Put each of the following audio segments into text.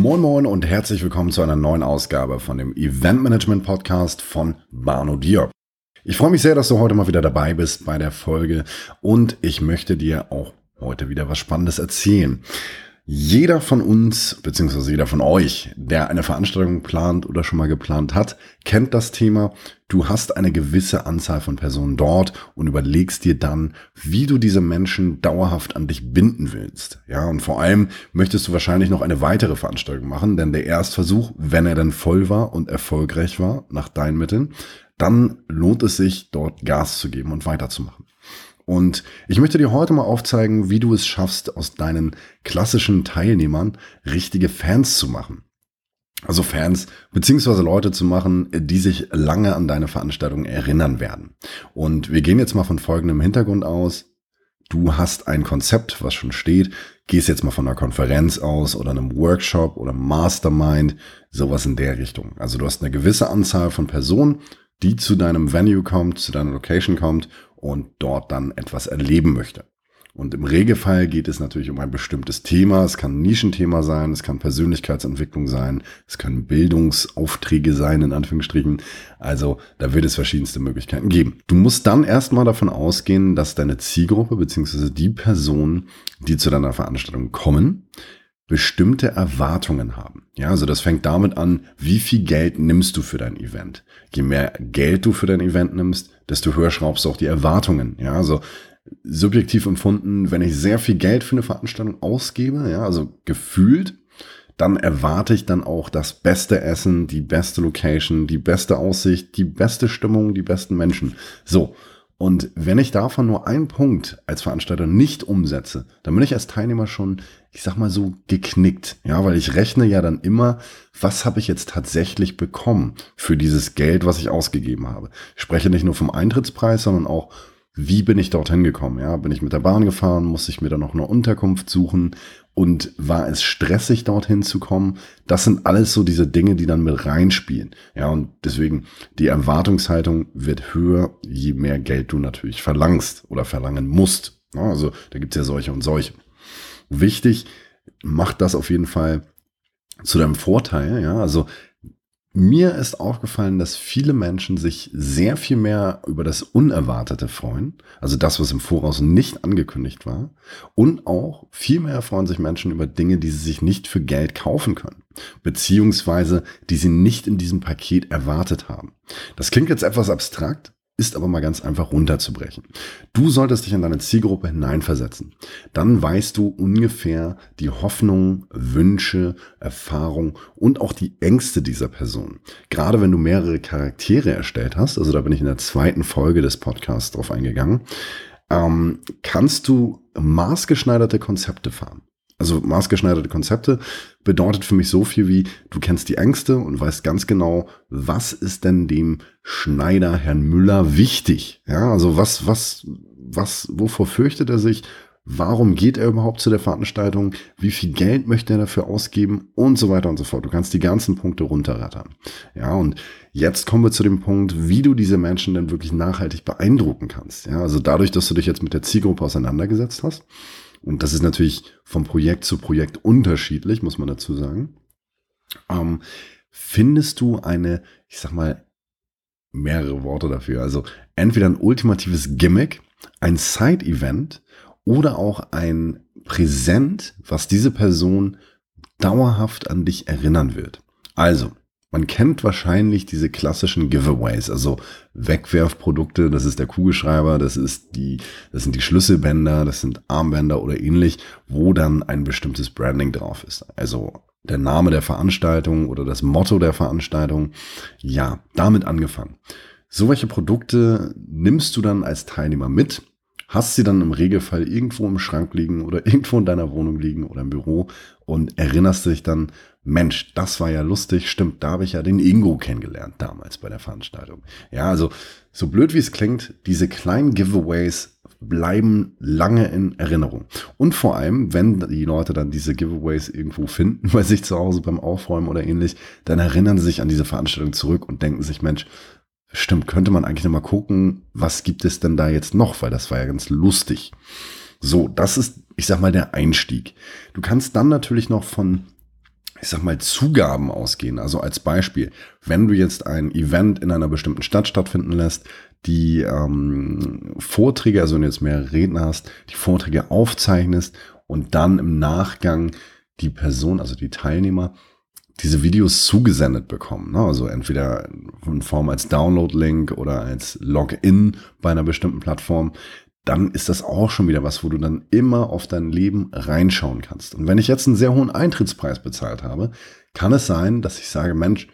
Moin Moin und herzlich willkommen zu einer neuen Ausgabe von dem Event Management Podcast von Barno Diop. Ich freue mich sehr, dass du heute mal wieder dabei bist bei der Folge und ich möchte dir auch heute wieder was Spannendes erzählen. Jeder von uns, beziehungsweise jeder von euch, der eine Veranstaltung plant oder schon mal geplant hat, kennt das Thema. Du hast eine gewisse Anzahl von Personen dort und überlegst dir dann, wie du diese Menschen dauerhaft an dich binden willst. Ja, und vor allem möchtest du wahrscheinlich noch eine weitere Veranstaltung machen, denn der Erstversuch, wenn er dann voll war und erfolgreich war, nach deinen Mitteln, dann lohnt es sich, dort Gas zu geben und weiterzumachen. Und ich möchte dir heute mal aufzeigen, wie du es schaffst, aus deinen klassischen Teilnehmern richtige Fans zu machen. Also Fans beziehungsweise Leute zu machen, die sich lange an deine Veranstaltung erinnern werden. Und wir gehen jetzt mal von folgendem Hintergrund aus. Du hast ein Konzept, was schon steht, gehst jetzt mal von einer Konferenz aus oder einem Workshop oder Mastermind, sowas in der Richtung. Also du hast eine gewisse Anzahl von Personen, die zu deinem Venue kommt, zu deiner Location kommt und dort dann etwas erleben möchte. Und im Regelfall geht es natürlich um ein bestimmtes Thema. Es kann ein Nischenthema sein, es kann Persönlichkeitsentwicklung sein, es können Bildungsaufträge sein, in Anführungsstrichen. Also da wird es verschiedenste Möglichkeiten geben. Du musst dann erstmal davon ausgehen, dass deine Zielgruppe beziehungsweise die Personen, die zu deiner Veranstaltung kommen, bestimmte Erwartungen haben. Ja, also das fängt damit an, wie viel Geld nimmst du für dein Event. Je mehr Geld du für dein Event nimmst, desto höher schraubst du auch die Erwartungen. Ja, also subjektiv empfunden, wenn ich sehr viel Geld für eine Veranstaltung ausgebe, ja, also gefühlt, dann erwarte ich dann auch das beste Essen, die beste Location, die beste Aussicht, die beste Stimmung, die besten Menschen. So. Und wenn ich davon nur einen Punkt als Veranstalter nicht umsetze, dann bin ich als Teilnehmer schon, ich sag mal so, geknickt. Ja, weil ich rechne ja dann immer, was habe ich jetzt tatsächlich bekommen für dieses Geld, was ich ausgegeben habe. Ich spreche nicht nur vom Eintrittspreis, sondern auch wie bin ich dorthin gekommen? Ja, bin ich mit der Bahn gefahren? Muss ich mir dann noch eine Unterkunft suchen? Und war es stressig, dorthin zu kommen? Das sind alles so diese Dinge, die dann mit reinspielen. Ja, und deswegen, die Erwartungshaltung wird höher, je mehr Geld du natürlich verlangst oder verlangen musst. Also, da gibt's ja solche und solche. Wichtig, mach das auf jeden Fall zu deinem Vorteil. Ja, also mir ist aufgefallen, dass viele Menschen sich sehr viel mehr über das Unerwartete freuen, also das, was im Voraus nicht angekündigt war, und auch viel mehr freuen sich Menschen über Dinge, die sie sich nicht für Geld kaufen können, beziehungsweise die sie nicht in diesem Paket erwartet haben. Das klingt jetzt etwas abstrakt, ist aber mal ganz einfach runterzubrechen. Du solltest dich in deine Zielgruppe hineinversetzen. Dann weißt du ungefähr die Hoffnungen, Wünsche, Erfahrung und auch die Ängste dieser Person. Gerade wenn du mehrere Charaktere erstellt hast, also da bin ich in der zweiten Folge des Podcasts drauf eingegangen, ähm, kannst du maßgeschneiderte Konzepte fahren. Also maßgeschneiderte Konzepte bedeutet für mich so viel wie, du kennst die Ängste und weißt ganz genau, was ist denn dem Schneider Herrn Müller wichtig? Ja, also was, was, was, wovor fürchtet er sich? Warum geht er überhaupt zu der Veranstaltung? Wie viel Geld möchte er dafür ausgeben? Und so weiter und so fort. Du kannst die ganzen Punkte runterrattern. Ja, und jetzt kommen wir zu dem Punkt, wie du diese Menschen denn wirklich nachhaltig beeindrucken kannst. Ja, also dadurch, dass du dich jetzt mit der Zielgruppe auseinandergesetzt hast, und das ist natürlich vom Projekt zu Projekt unterschiedlich, muss man dazu sagen. Ähm, findest du eine, ich sag mal, mehrere Worte dafür. Also entweder ein ultimatives Gimmick, ein Side-Event oder auch ein Präsent, was diese Person dauerhaft an dich erinnern wird. Also, man kennt wahrscheinlich diese klassischen Giveaways, also Wegwerfprodukte, das ist der Kugelschreiber, das ist die, das sind die Schlüsselbänder, das sind Armbänder oder ähnlich, wo dann ein bestimmtes Branding drauf ist. Also der Name der Veranstaltung oder das Motto der Veranstaltung. Ja, damit angefangen. So welche Produkte nimmst du dann als Teilnehmer mit hast sie dann im Regelfall irgendwo im Schrank liegen oder irgendwo in deiner Wohnung liegen oder im Büro und erinnerst dich dann, Mensch, das war ja lustig, stimmt, da habe ich ja den Ingo kennengelernt damals bei der Veranstaltung. Ja, also so blöd wie es klingt, diese kleinen Giveaways bleiben lange in Erinnerung. Und vor allem, wenn die Leute dann diese Giveaways irgendwo finden, bei sich zu Hause beim Aufräumen oder ähnlich, dann erinnern sie sich an diese Veranstaltung zurück und denken sich, Mensch, Stimmt, könnte man eigentlich noch mal gucken, was gibt es denn da jetzt noch, weil das war ja ganz lustig. So, das ist, ich sag mal, der Einstieg. Du kannst dann natürlich noch von ich sag mal, Zugaben ausgehen. Also als Beispiel, wenn du jetzt ein Event in einer bestimmten Stadt stattfinden lässt, die ähm, Vorträge, also wenn du jetzt mehr Redner hast, die Vorträge aufzeichnest und dann im Nachgang die Person, also die Teilnehmer, diese Videos zugesendet bekommen. Ne? Also entweder in Form als Download-Link oder als Login bei einer bestimmten Plattform. Dann ist das auch schon wieder was, wo du dann immer auf dein Leben reinschauen kannst. Und wenn ich jetzt einen sehr hohen Eintrittspreis bezahlt habe, kann es sein, dass ich sage, Mensch,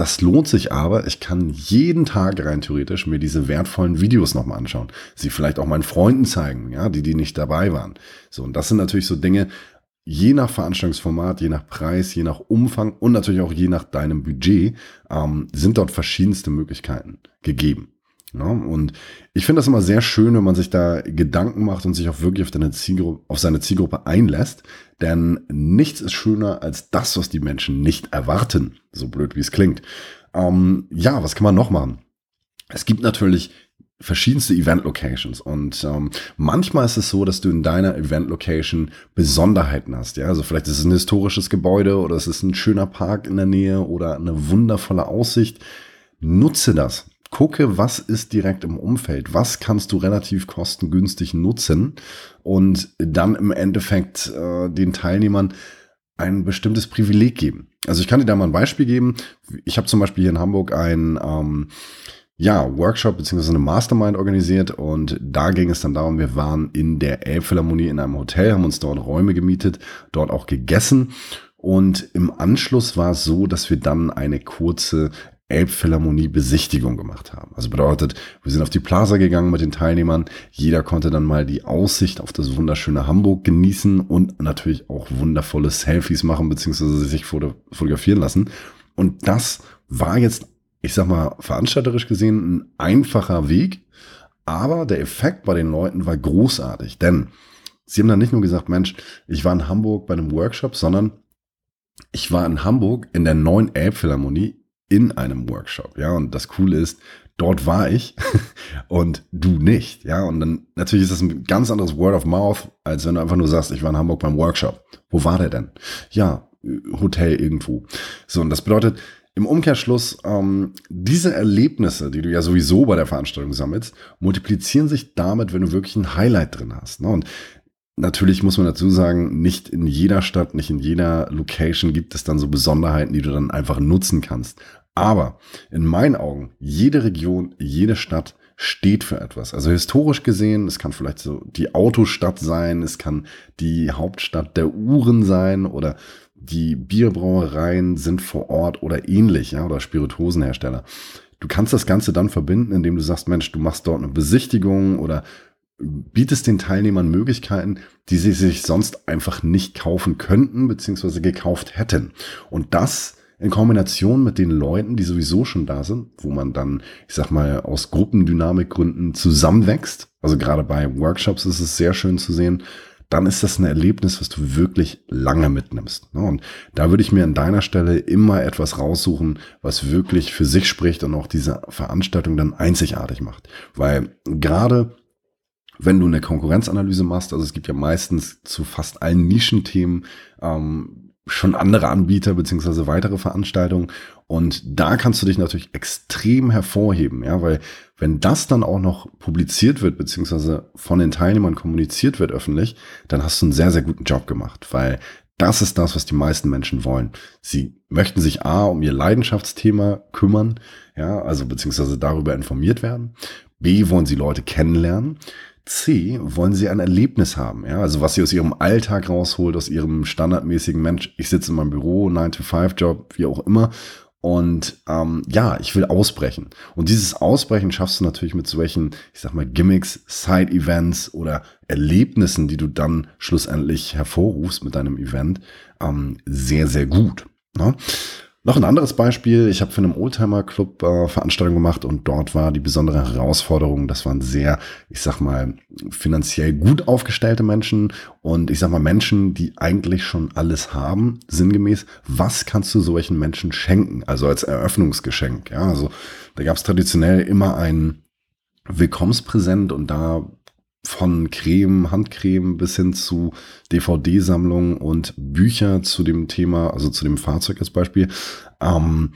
das lohnt sich aber. Ich kann jeden Tag rein theoretisch mir diese wertvollen Videos nochmal anschauen. Sie vielleicht auch meinen Freunden zeigen, ja, die, die nicht dabei waren. So, und das sind natürlich so Dinge, je nach Veranstaltungsformat, je nach Preis, je nach Umfang und natürlich auch je nach deinem Budget ähm, sind dort verschiedenste Möglichkeiten gegeben. Ja, und ich finde das immer sehr schön, wenn man sich da Gedanken macht und sich auch wirklich auf, Zielgruppe, auf seine Zielgruppe einlässt. Denn nichts ist schöner als das, was die Menschen nicht erwarten. So blöd wie es klingt. Ähm, ja, was kann man noch machen? Es gibt natürlich verschiedenste Event-Locations. Und ähm, manchmal ist es so, dass du in deiner Event-Location Besonderheiten hast. Ja, also vielleicht ist es ein historisches Gebäude oder es ist ein schöner Park in der Nähe oder eine wundervolle Aussicht. Nutze das. Gucke, was ist direkt im Umfeld, was kannst du relativ kostengünstig nutzen und dann im Endeffekt äh, den Teilnehmern ein bestimmtes Privileg geben. Also ich kann dir da mal ein Beispiel geben. Ich habe zum Beispiel hier in Hamburg ein ähm, ja, Workshop bzw. eine Mastermind organisiert und da ging es dann darum, wir waren in der Elbphilharmonie in einem Hotel, haben uns dort Räume gemietet, dort auch gegessen und im Anschluss war es so, dass wir dann eine kurze Elbphilharmonie-Besichtigung gemacht haben. Also bedeutet, wir sind auf die Plaza gegangen mit den Teilnehmern. Jeder konnte dann mal die Aussicht auf das wunderschöne Hamburg genießen und natürlich auch wundervolle Selfies machen beziehungsweise sich fotografieren lassen. Und das war jetzt ich sag mal, veranstalterisch gesehen ein einfacher Weg, aber der Effekt bei den Leuten war großartig, denn sie haben dann nicht nur gesagt, Mensch, ich war in Hamburg bei einem Workshop, sondern ich war in Hamburg in der neuen Elbphilharmonie in einem Workshop, ja, und das Coole ist, dort war ich und du nicht, ja, und dann natürlich ist das ein ganz anderes Word of Mouth, als wenn du einfach nur sagst, ich war in Hamburg beim Workshop. Wo war der denn? Ja, Hotel irgendwo. So, und das bedeutet, im Umkehrschluss, ähm, diese Erlebnisse, die du ja sowieso bei der Veranstaltung sammelst, multiplizieren sich damit, wenn du wirklich ein Highlight drin hast. Ne? Und natürlich muss man dazu sagen, nicht in jeder Stadt, nicht in jeder Location gibt es dann so Besonderheiten, die du dann einfach nutzen kannst. Aber in meinen Augen, jede Region, jede Stadt steht für etwas. Also historisch gesehen, es kann vielleicht so die Autostadt sein, es kann die Hauptstadt der Uhren sein oder die Bierbrauereien sind vor Ort oder ähnlich, ja, oder Spirituosenhersteller. Du kannst das Ganze dann verbinden, indem du sagst, Mensch, du machst dort eine Besichtigung oder bietest den Teilnehmern Möglichkeiten, die sie sich sonst einfach nicht kaufen könnten, beziehungsweise gekauft hätten. Und das in Kombination mit den Leuten, die sowieso schon da sind, wo man dann, ich sag mal, aus Gruppendynamikgründen zusammenwächst. Also gerade bei Workshops ist es sehr schön zu sehen, dann ist das ein Erlebnis, was du wirklich lange mitnimmst. Ne? Und da würde ich mir an deiner Stelle immer etwas raussuchen, was wirklich für sich spricht und auch diese Veranstaltung dann einzigartig macht. Weil gerade wenn du eine Konkurrenzanalyse machst, also es gibt ja meistens zu fast allen Nischenthemen ähm, schon andere Anbieter beziehungsweise weitere Veranstaltungen. Und da kannst du dich natürlich extrem hervorheben, ja, weil wenn das dann auch noch publiziert wird, beziehungsweise von den Teilnehmern kommuniziert wird öffentlich, dann hast du einen sehr, sehr guten Job gemacht, weil das ist das, was die meisten Menschen wollen. Sie möchten sich A um ihr Leidenschaftsthema kümmern, ja, also beziehungsweise darüber informiert werden. B wollen sie Leute kennenlernen. C, wollen sie ein Erlebnis haben. Ja? Also was sie aus ihrem Alltag rausholt, aus ihrem standardmäßigen Mensch, ich sitze in meinem Büro, 9-to-5-Job, wie auch immer. Und ähm, ja, ich will ausbrechen. Und dieses Ausbrechen schaffst du natürlich mit solchen, ich sag mal, Gimmicks, Side-Events oder Erlebnissen, die du dann schlussendlich hervorrufst mit deinem Event, ähm, sehr, sehr gut. Ne? Noch ein anderes Beispiel. Ich habe für einen Oldtimer-Club äh, Veranstaltung gemacht und dort war die besondere Herausforderung, das waren sehr, ich sag mal, finanziell gut aufgestellte Menschen und ich sag mal Menschen, die eigentlich schon alles haben, sinngemäß. Was kannst du solchen Menschen schenken? Also als Eröffnungsgeschenk. Ja, also da gab es traditionell immer ein Willkommenspräsent und da von Creme, Handcreme bis hin zu DVD-Sammlungen und Bücher zu dem Thema, also zu dem Fahrzeug als Beispiel, ähm,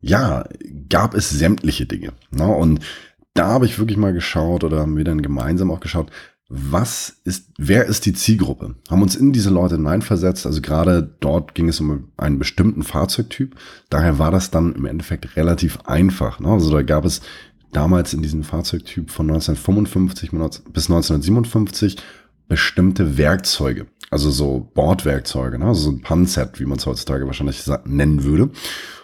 ja, gab es sämtliche Dinge. Ne? Und da habe ich wirklich mal geschaut oder haben wir dann gemeinsam auch geschaut, was ist, wer ist die Zielgruppe? Haben uns in diese Leute hineinversetzt. Also gerade dort ging es um einen bestimmten Fahrzeugtyp. Daher war das dann im Endeffekt relativ einfach. Ne? Also da gab es damals in diesem Fahrzeugtyp von 1955 bis 1957 bestimmte Werkzeuge. Also so Bordwerkzeuge, ne? also so ein Panset, wie man es heutzutage wahrscheinlich nennen würde.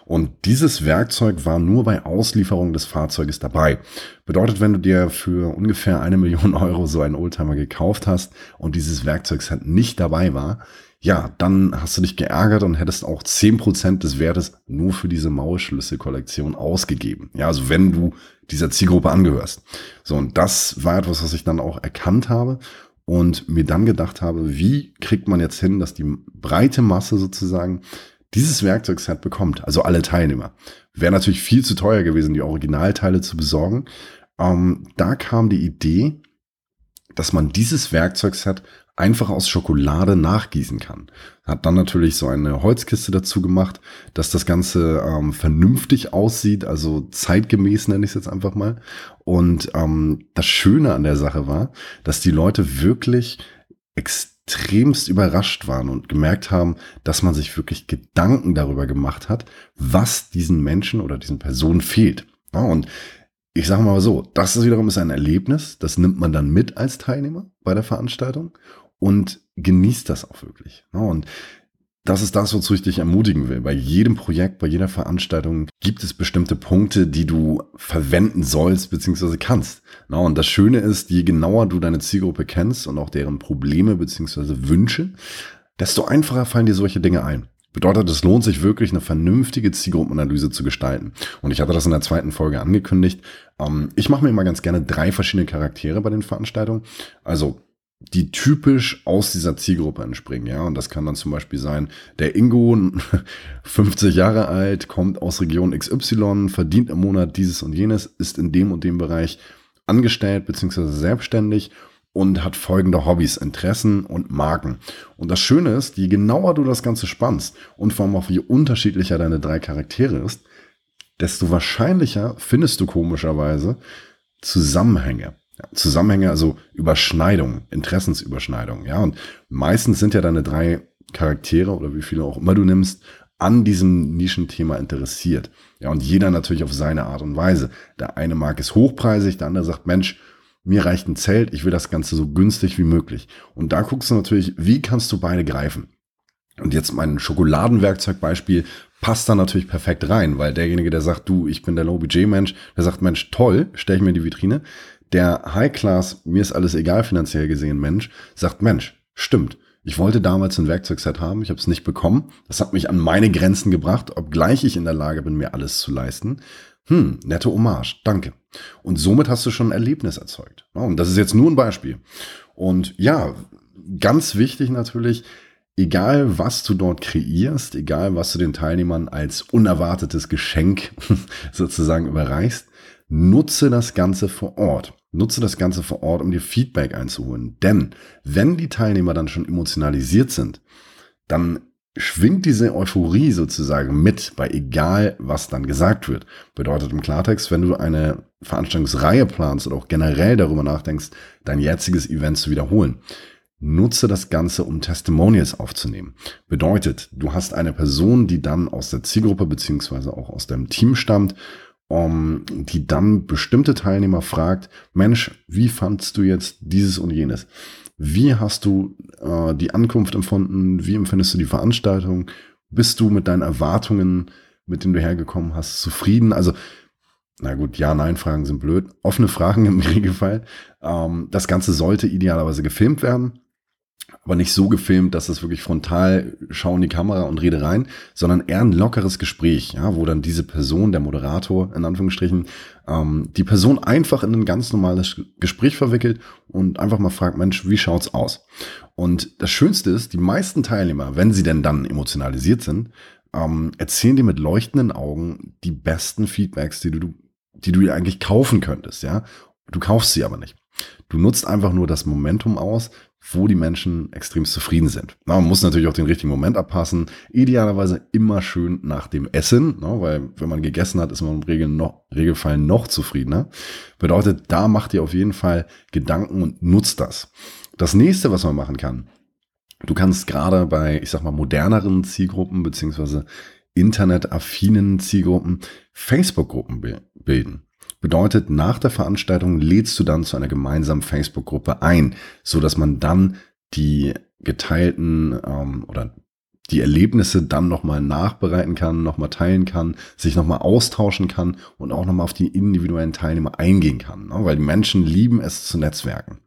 Und dieses Werkzeug war nur bei Auslieferung des Fahrzeuges dabei. Bedeutet, wenn du dir für ungefähr eine Million Euro so einen Oldtimer gekauft hast und dieses Werkzeugset nicht dabei war, ja, dann hast du dich geärgert und hättest auch zehn Prozent des Wertes nur für diese Maulschlüsselkollektion ausgegeben. Ja, also wenn du dieser Zielgruppe angehörst. So, und das war etwas, was ich dann auch erkannt habe und mir dann gedacht habe, wie kriegt man jetzt hin, dass die breite Masse sozusagen dieses Werkzeugset bekommt, also alle Teilnehmer. Wäre natürlich viel zu teuer gewesen, die Originalteile zu besorgen. Ähm, da kam die Idee, dass man dieses Werkzeugset einfach aus Schokolade nachgießen kann. Hat dann natürlich so eine Holzkiste dazu gemacht, dass das Ganze ähm, vernünftig aussieht, also zeitgemäß nenne ich es jetzt einfach mal. Und ähm, das Schöne an der Sache war, dass die Leute wirklich extrem extremst überrascht waren und gemerkt haben, dass man sich wirklich Gedanken darüber gemacht hat, was diesen Menschen oder diesen Personen fehlt. Ja, und ich sage mal so, das ist wiederum ist ein Erlebnis, das nimmt man dann mit als Teilnehmer bei der Veranstaltung und genießt das auch wirklich. Ja, und das ist das, wozu ich dich ermutigen will. Bei jedem Projekt, bei jeder Veranstaltung gibt es bestimmte Punkte, die du verwenden sollst bzw. kannst. Na, und das Schöne ist, je genauer du deine Zielgruppe kennst und auch deren Probleme bzw. Wünsche, desto einfacher fallen dir solche Dinge ein. Bedeutet, es lohnt sich wirklich, eine vernünftige Zielgruppenanalyse zu gestalten. Und ich hatte das in der zweiten Folge angekündigt. Ähm, ich mache mir immer ganz gerne drei verschiedene Charaktere bei den Veranstaltungen. Also die typisch aus dieser Zielgruppe entspringen, ja. Und das kann dann zum Beispiel sein, der Ingo, 50 Jahre alt, kommt aus Region XY, verdient im Monat dieses und jenes, ist in dem und dem Bereich angestellt bzw. selbstständig und hat folgende Hobbys, Interessen und Marken. Und das Schöne ist, je genauer du das Ganze spannst und vor allem auch wie unterschiedlicher deine drei Charaktere ist, desto wahrscheinlicher findest du komischerweise Zusammenhänge. Ja, Zusammenhänge, also Überschneidungen, Interessensüberschneidungen, ja. Und meistens sind ja deine drei Charaktere oder wie viele auch immer du nimmst, an diesem Nischenthema interessiert. Ja, und jeder natürlich auf seine Art und Weise. Der eine mag es hochpreisig, der andere sagt, Mensch, mir reicht ein Zelt, ich will das Ganze so günstig wie möglich. Und da guckst du natürlich, wie kannst du beide greifen? Und jetzt mein Schokoladenwerkzeugbeispiel passt da natürlich perfekt rein, weil derjenige, der sagt, du, ich bin der Low-Budget-Mensch, der sagt, Mensch, toll, stell ich mir in die Vitrine, der High-Class, mir ist alles egal finanziell gesehen Mensch, sagt, Mensch, stimmt. Ich wollte damals ein Werkzeugset haben, ich habe es nicht bekommen. Das hat mich an meine Grenzen gebracht, obgleich ich in der Lage bin, mir alles zu leisten. Hm, nette Hommage, danke. Und somit hast du schon ein Erlebnis erzeugt. Und das ist jetzt nur ein Beispiel. Und ja, ganz wichtig natürlich, egal was du dort kreierst, egal was du den Teilnehmern als unerwartetes Geschenk sozusagen überreichst, nutze das Ganze vor Ort. Nutze das Ganze vor Ort, um dir Feedback einzuholen. Denn wenn die Teilnehmer dann schon emotionalisiert sind, dann schwingt diese Euphorie sozusagen mit, bei egal, was dann gesagt wird. Bedeutet im Klartext, wenn du eine Veranstaltungsreihe planst oder auch generell darüber nachdenkst, dein jetziges Event zu wiederholen, nutze das Ganze, um Testimonials aufzunehmen. Bedeutet, du hast eine Person, die dann aus der Zielgruppe beziehungsweise auch aus deinem Team stammt um, die dann bestimmte Teilnehmer fragt, Mensch, wie fandst du jetzt dieses und jenes? Wie hast du äh, die Ankunft empfunden? Wie empfindest du die Veranstaltung? Bist du mit deinen Erwartungen, mit denen du hergekommen hast, zufrieden? Also, na gut, Ja-Nein-Fragen sind blöd. Offene Fragen im Regelfall. Ähm, das Ganze sollte idealerweise gefilmt werden aber nicht so gefilmt, dass es wirklich frontal schauen die Kamera und rede rein, sondern eher ein lockeres Gespräch, ja, wo dann diese Person, der Moderator in Anführungsstrichen, ähm, die Person einfach in ein ganz normales Gespräch verwickelt und einfach mal fragt, Mensch, wie schaut's aus? Und das Schönste ist, die meisten Teilnehmer, wenn sie denn dann emotionalisiert sind, ähm, erzählen dir mit leuchtenden Augen die besten Feedbacks, die du, die du dir eigentlich kaufen könntest, ja. Du kaufst sie aber nicht. Du nutzt einfach nur das Momentum aus, wo die Menschen extrem zufrieden sind. Na, man muss natürlich auch den richtigen Moment abpassen. Idealerweise immer schön nach dem Essen, ne, weil wenn man gegessen hat, ist man im Regel noch, Regelfall noch zufriedener. Bedeutet, da macht ihr auf jeden Fall Gedanken und nutzt das. Das nächste, was man machen kann, du kannst gerade bei, ich sag mal, moderneren Zielgruppen beziehungsweise internetaffinen Zielgruppen Facebook-Gruppen bilden. Bedeutet, nach der Veranstaltung lädst du dann zu einer gemeinsamen Facebook-Gruppe ein, so dass man dann die geteilten ähm, oder die Erlebnisse dann nochmal nachbereiten kann, nochmal teilen kann, sich nochmal austauschen kann und auch nochmal auf die individuellen Teilnehmer eingehen kann. Ne? Weil die Menschen lieben es zu netzwerken.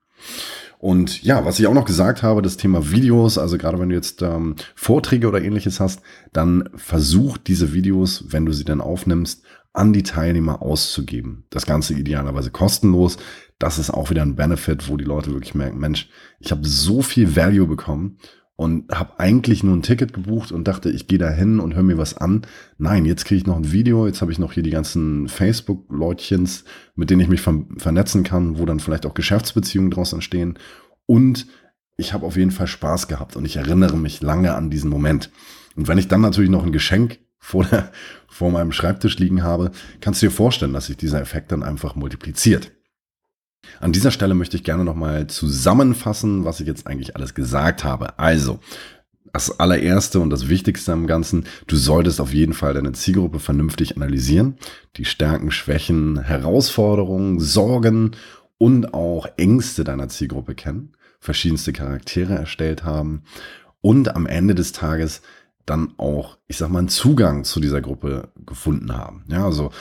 Und ja, was ich auch noch gesagt habe, das Thema Videos, also gerade wenn du jetzt ähm, Vorträge oder ähnliches hast, dann versuch diese Videos, wenn du sie dann aufnimmst, an die Teilnehmer auszugeben. Das Ganze idealerweise kostenlos. Das ist auch wieder ein Benefit, wo die Leute wirklich merken, Mensch, ich habe so viel Value bekommen und habe eigentlich nur ein Ticket gebucht und dachte, ich gehe da hin und höre mir was an. Nein, jetzt kriege ich noch ein Video, jetzt habe ich noch hier die ganzen Facebook-Leutchens, mit denen ich mich ver vernetzen kann, wo dann vielleicht auch Geschäftsbeziehungen draus entstehen. Und ich habe auf jeden Fall Spaß gehabt und ich erinnere mich lange an diesen Moment. Und wenn ich dann natürlich noch ein Geschenk vor, der, vor meinem Schreibtisch liegen habe, kannst du dir vorstellen, dass sich dieser Effekt dann einfach multipliziert. An dieser Stelle möchte ich gerne nochmal zusammenfassen, was ich jetzt eigentlich alles gesagt habe. Also, das allererste und das Wichtigste am Ganzen, du solltest auf jeden Fall deine Zielgruppe vernünftig analysieren, die Stärken, Schwächen, Herausforderungen, Sorgen und auch Ängste deiner Zielgruppe kennen, verschiedenste Charaktere erstellt haben und am Ende des Tages dann auch, ich sag mal, einen Zugang zu dieser Gruppe gefunden haben. Ja, also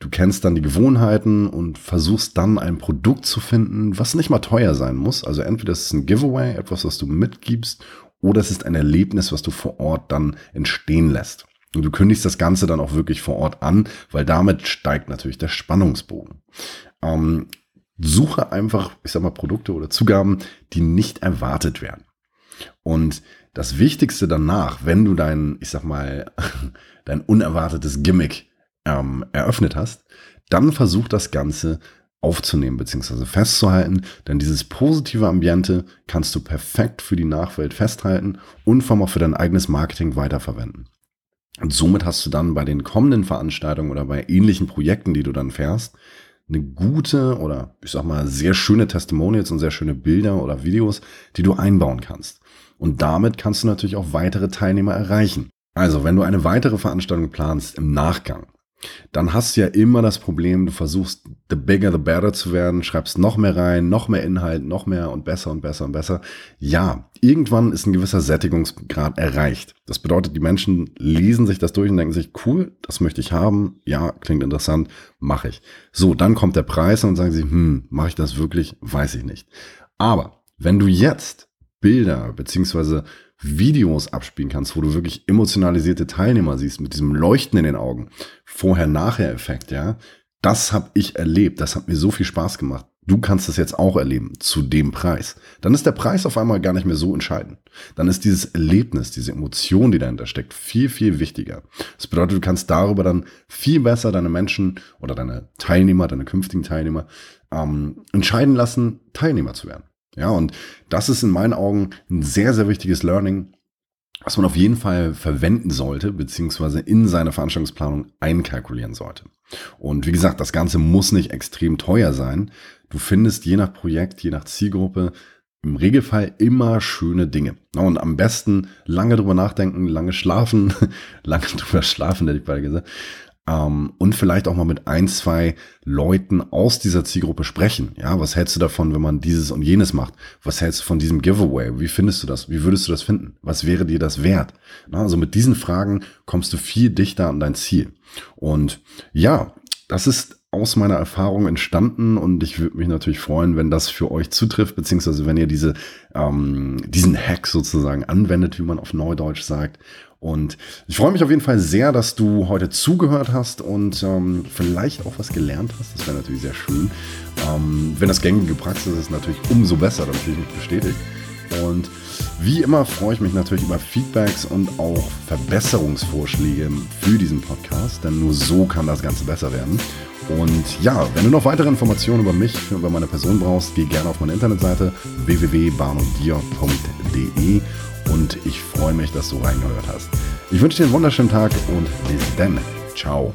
du kennst dann die Gewohnheiten und versuchst dann ein Produkt zu finden, was nicht mal teuer sein muss. Also entweder ist es ein Giveaway, etwas, was du mitgibst, oder es ist ein Erlebnis, was du vor Ort dann entstehen lässt. Und du kündigst das Ganze dann auch wirklich vor Ort an, weil damit steigt natürlich der Spannungsbogen. Ähm, suche einfach, ich sag mal, Produkte oder Zugaben, die nicht erwartet werden. Und das Wichtigste danach, wenn du dein, ich sag mal, dein unerwartetes Gimmick ähm, eröffnet hast, dann versuch das Ganze aufzunehmen bzw. festzuhalten, denn dieses positive Ambiente kannst du perfekt für die Nachwelt festhalten und vor allem auch für dein eigenes Marketing weiterverwenden. Und somit hast du dann bei den kommenden Veranstaltungen oder bei ähnlichen Projekten, die du dann fährst, eine gute oder ich sag mal sehr schöne Testimonials und sehr schöne Bilder oder Videos, die du einbauen kannst. Und damit kannst du natürlich auch weitere Teilnehmer erreichen. Also, wenn du eine weitere Veranstaltung planst im Nachgang, dann hast du ja immer das Problem, du versuchst the bigger the better zu werden, schreibst noch mehr rein, noch mehr Inhalt, noch mehr und besser und besser und besser. Ja, irgendwann ist ein gewisser Sättigungsgrad erreicht. Das bedeutet, die Menschen lesen sich das durch und denken sich, cool, das möchte ich haben, ja, klingt interessant, mache ich. So, dann kommt der Preis und sagen sie, hm, mache ich das wirklich, weiß ich nicht. Aber wenn du jetzt Bilder beziehungsweise Videos abspielen kannst, wo du wirklich emotionalisierte Teilnehmer siehst mit diesem Leuchten in den Augen, Vorher-Nachher-Effekt, ja, das habe ich erlebt, das hat mir so viel Spaß gemacht. Du kannst das jetzt auch erleben zu dem Preis. Dann ist der Preis auf einmal gar nicht mehr so entscheidend. Dann ist dieses Erlebnis, diese Emotion, die dahinter steckt, viel, viel wichtiger. Das bedeutet, du kannst darüber dann viel besser deine Menschen oder deine Teilnehmer, deine künftigen Teilnehmer ähm, entscheiden lassen, Teilnehmer zu werden. Ja, und das ist in meinen Augen ein sehr, sehr wichtiges Learning, was man auf jeden Fall verwenden sollte, beziehungsweise in seine Veranstaltungsplanung einkalkulieren sollte. Und wie gesagt, das Ganze muss nicht extrem teuer sein. Du findest je nach Projekt, je nach Zielgruppe im Regelfall immer schöne Dinge. Und am besten lange drüber nachdenken, lange schlafen, lange drüber schlafen, hätte ich beide gesagt, ähm, und vielleicht auch mal mit ein, zwei Leuten aus dieser Zielgruppe sprechen. Ja, was hältst du davon, wenn man dieses und jenes macht? Was hältst du von diesem Giveaway? Wie findest du das? Wie würdest du das finden? Was wäre dir das wert? Na, also mit diesen Fragen kommst du viel dichter an dein Ziel. Und ja, das ist aus meiner Erfahrung entstanden und ich würde mich natürlich freuen, wenn das für euch zutrifft, beziehungsweise wenn ihr diese, ähm, diesen Hack sozusagen anwendet, wie man auf Neudeutsch sagt. Und ich freue mich auf jeden Fall sehr, dass du heute zugehört hast und ähm, vielleicht auch was gelernt hast. Das wäre natürlich sehr schön. Ähm, wenn das gängige Praxis ist, natürlich umso besser, dann fühle ich mich bestätigt. Und wie immer freue ich mich natürlich über Feedbacks und auch Verbesserungsvorschläge für diesen Podcast, denn nur so kann das Ganze besser werden. Und ja, wenn du noch weitere Informationen über mich, über meine Person brauchst, geh gerne auf meine Internetseite www.barnodier.de und ich freue mich, dass du reingehört hast. Ich wünsche dir einen wunderschönen Tag und bis dann. Ciao.